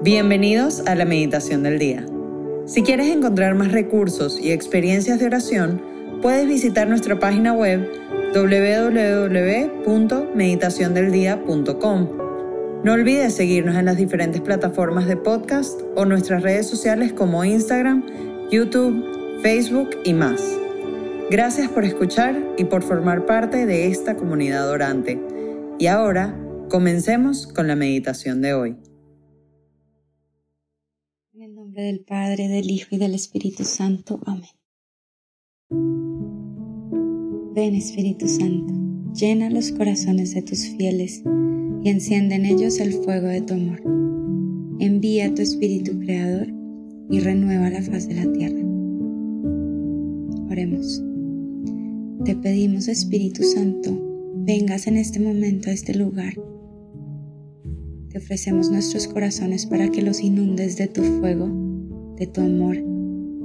Bienvenidos a la meditación del día. Si quieres encontrar más recursos y experiencias de oración, puedes visitar nuestra página web www.meditaciondeldia.com. No olvides seguirnos en las diferentes plataformas de podcast o nuestras redes sociales como Instagram, YouTube, Facebook y más. Gracias por escuchar y por formar parte de esta comunidad orante. Y ahora, comencemos con la meditación de hoy del Padre, del Hijo y del Espíritu Santo. Amén. Ven Espíritu Santo, llena los corazones de tus fieles y enciende en ellos el fuego de tu amor. Envía tu Espíritu Creador y renueva la faz de la tierra. Oremos. Te pedimos Espíritu Santo, vengas en este momento a este lugar te ofrecemos nuestros corazones para que los inundes de tu fuego, de tu amor,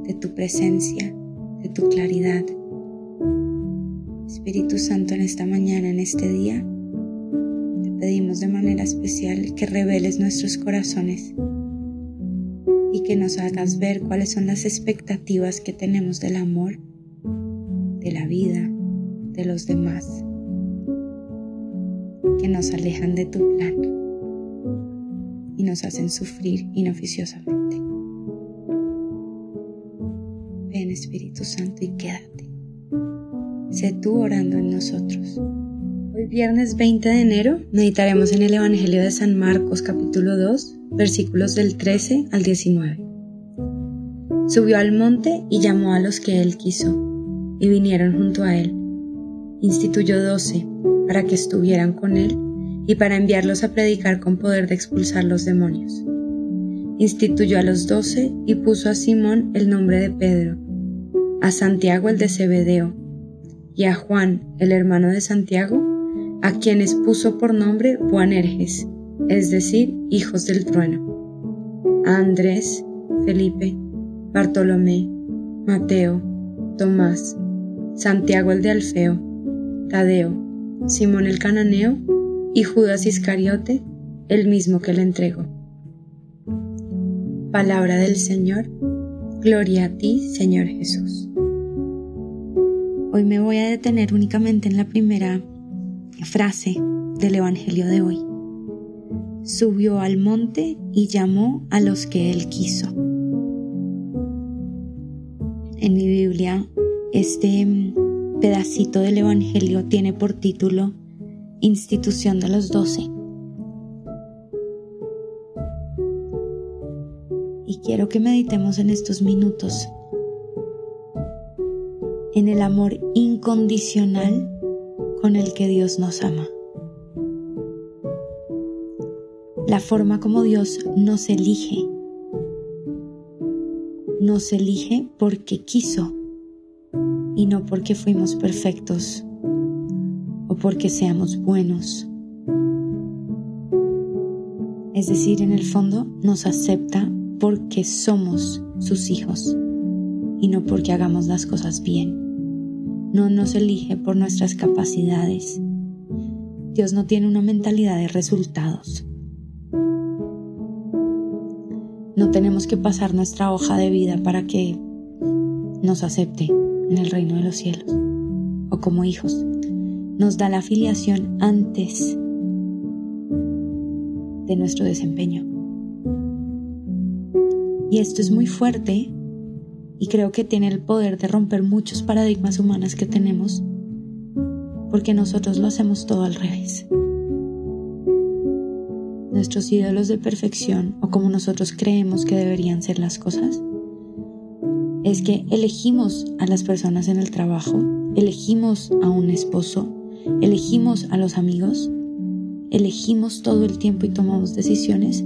de tu presencia, de tu claridad. Espíritu Santo, en esta mañana, en este día, te pedimos de manera especial que reveles nuestros corazones y que nos hagas ver cuáles son las expectativas que tenemos del amor, de la vida, de los demás, que nos alejan de tu plan y nos hacen sufrir inoficiosamente. Espíritu Santo y quédate. Sé tú orando en nosotros. Hoy viernes 20 de enero meditaremos en el Evangelio de San Marcos capítulo 2 versículos del 13 al 19. Subió al monte y llamó a los que él quiso, y vinieron junto a él. Instituyó doce para que estuvieran con él y para enviarlos a predicar con poder de expulsar los demonios. Instituyó a los doce y puso a Simón el nombre de Pedro, a Santiago el de Zebedeo, y a Juan, el hermano de Santiago, a quienes puso por nombre Boanerges, es decir, hijos del trueno, a Andrés, Felipe, Bartolomé, Mateo, Tomás, Santiago el de Alfeo, Tadeo, Simón el cananeo y Judas Iscariote, el mismo que le entregó. Palabra del Señor, gloria a ti, Señor Jesús. Hoy me voy a detener únicamente en la primera frase del Evangelio de hoy. Subió al monte y llamó a los que él quiso. En mi Biblia, este pedacito del Evangelio tiene por título institución de los doce. Y quiero que meditemos en estos minutos en el amor incondicional con el que Dios nos ama. La forma como Dios nos elige. Nos elige porque quiso y no porque fuimos perfectos porque seamos buenos. Es decir, en el fondo nos acepta porque somos sus hijos y no porque hagamos las cosas bien. No nos elige por nuestras capacidades. Dios no tiene una mentalidad de resultados. No tenemos que pasar nuestra hoja de vida para que nos acepte en el reino de los cielos o como hijos nos da la afiliación antes de nuestro desempeño. Y esto es muy fuerte y creo que tiene el poder de romper muchos paradigmas humanos que tenemos porque nosotros lo hacemos todo al revés. Nuestros ídolos de perfección o como nosotros creemos que deberían ser las cosas es que elegimos a las personas en el trabajo, elegimos a un esposo, elegimos a los amigos, elegimos todo el tiempo y tomamos decisiones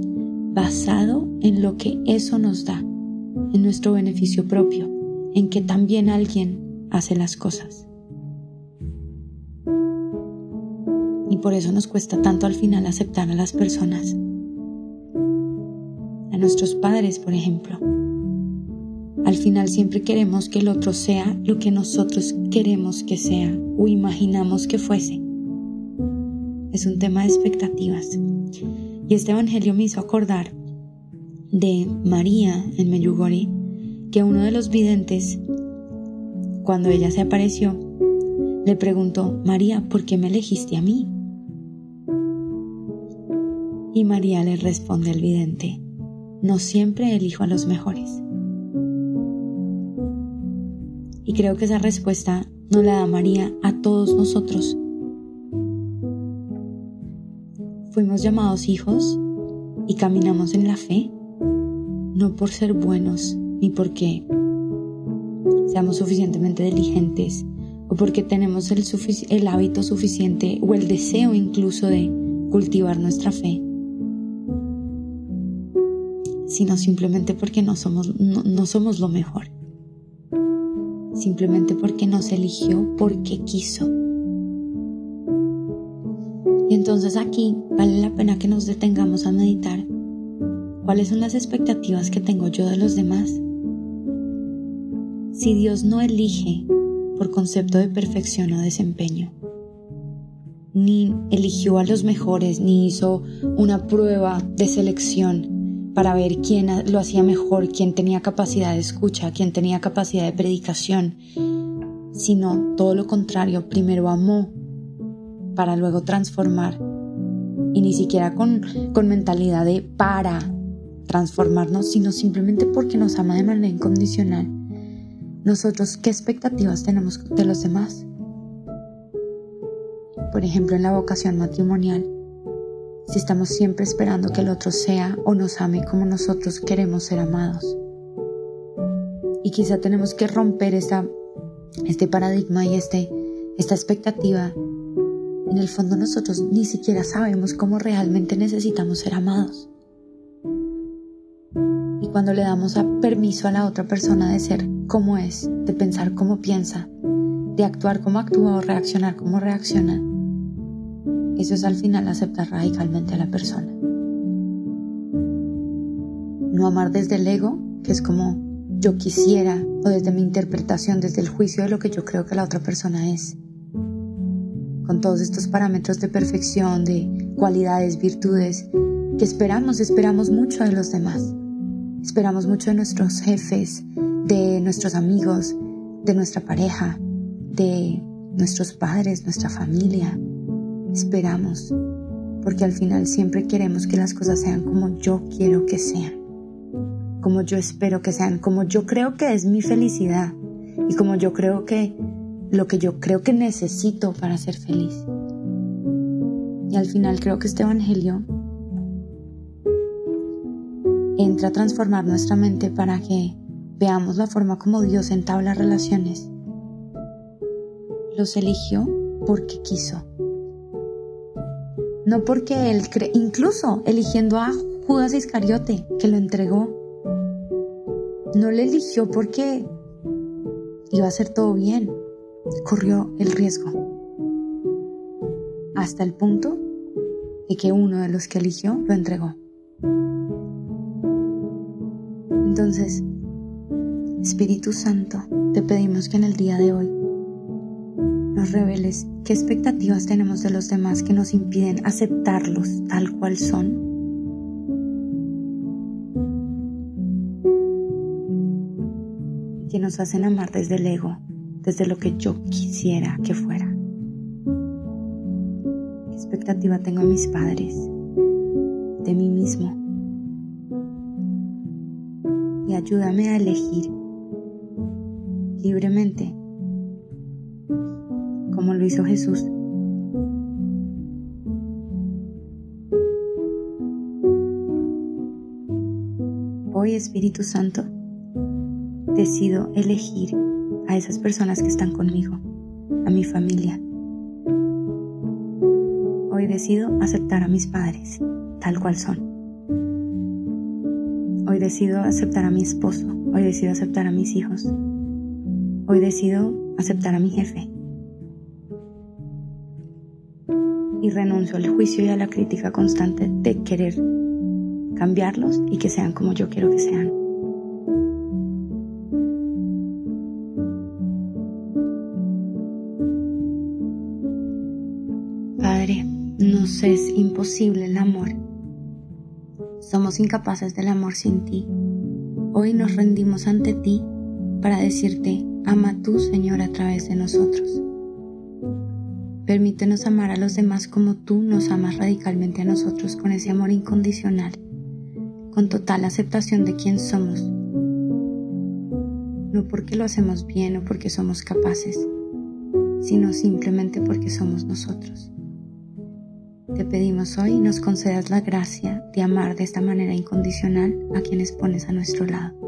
basado en lo que eso nos da, en nuestro beneficio propio, en que también alguien hace las cosas. Y por eso nos cuesta tanto al final aceptar a las personas, a nuestros padres, por ejemplo. Al final siempre queremos que el otro sea lo que nosotros queremos que sea o imaginamos que fuese. Es un tema de expectativas. Y este Evangelio me hizo acordar de María en Meyugori que uno de los videntes, cuando ella se apareció, le preguntó, María, ¿por qué me elegiste a mí? Y María le responde al vidente, no siempre elijo a los mejores. Y creo que esa respuesta nos la da María a todos nosotros. Fuimos llamados hijos y caminamos en la fe, no por ser buenos ni porque seamos suficientemente diligentes o porque tenemos el, hábito suficiente o el deseo incluso de cultivar nuestra fe, sino simplemente porque no somos, no somos lo mejor, simplemente porque nos eligió porque quiso. Y entonces aquí vale la pena que nos detengamos a meditar cuáles son las expectativas que tengo yo de los demás. Si Dios no elige por concepto de perfección o desempeño, ni eligió a los mejores, ni hizo una prueba de selección para ver quién lo hacía mejor, quién tenía capacidad de escucha, quién tenía capacidad de predicación, sino todo lo contrario, primero amó para luego transformar y ni siquiera con, con mentalidad de para transformarnos, sino simplemente porque nos ama de manera incondicional. Nosotros, ¿qué expectativas tenemos de los demás? Por ejemplo, en la vocación matrimonial, si estamos siempre esperando que el otro sea o nos ame como nosotros queremos ser amados. Y quizá tenemos que romper este paradigma y este, esta expectativa en el fondo nosotros ni siquiera sabemos cómo realmente necesitamos ser amados. Y cuando le damos permiso a la otra persona de ser como es, de pensar como piensa, de actuar como actúa o reaccionar como reacciona, eso es al final aceptar radicalmente a la persona. No amar desde el ego, que es como yo quisiera, o desde mi interpretación, desde el juicio de lo que yo creo que la otra persona es con todos estos parámetros de perfección, de cualidades, virtudes, que esperamos, esperamos mucho de los demás. Esperamos mucho de nuestros jefes, de nuestros amigos, de nuestra pareja, de nuestros padres, nuestra familia. Esperamos, porque al final siempre queremos que las cosas sean como yo quiero que sean, como yo espero que sean, como yo creo que es mi felicidad y como yo creo que lo que yo creo que necesito para ser feliz. Y al final creo que este Evangelio entra a transformar nuestra mente para que veamos la forma como Dios entabla relaciones. Los eligió porque quiso. No porque Él, cree, incluso eligiendo a Judas Iscariote, que lo entregó, no le eligió porque iba a hacer todo bien corrió el riesgo, hasta el punto de que uno de los que eligió lo entregó. Entonces, Espíritu Santo, te pedimos que en el día de hoy nos reveles qué expectativas tenemos de los demás que nos impiden aceptarlos tal cual son. que nos hacen amar desde el ego desde lo que yo quisiera que fuera. ¿Qué expectativa tengo de mis padres? De mí mismo. Ayúdame a elegir libremente, como lo hizo Jesús. Hoy, Espíritu Santo, decido elegir a esas personas que están conmigo, a mi familia. Hoy decido aceptar a mis padres tal cual son. Hoy decido aceptar a mi esposo. Hoy decido aceptar a mis hijos. Hoy decido aceptar a mi jefe. Y renuncio al juicio y a la crítica constante de querer cambiarlos y que sean como yo quiero que sean. Nos es imposible el amor Somos incapaces del amor sin ti. Hoy nos rendimos ante ti para decirte, ama tú, Señor, a través de nosotros. Permítenos amar a los demás como tú nos amas radicalmente a nosotros con ese amor incondicional, con total aceptación de quién somos. No porque lo hacemos bien o porque somos capaces, sino simplemente porque somos nosotros. Te pedimos hoy nos concedas la gracia de amar de esta manera incondicional a quienes pones a nuestro lado.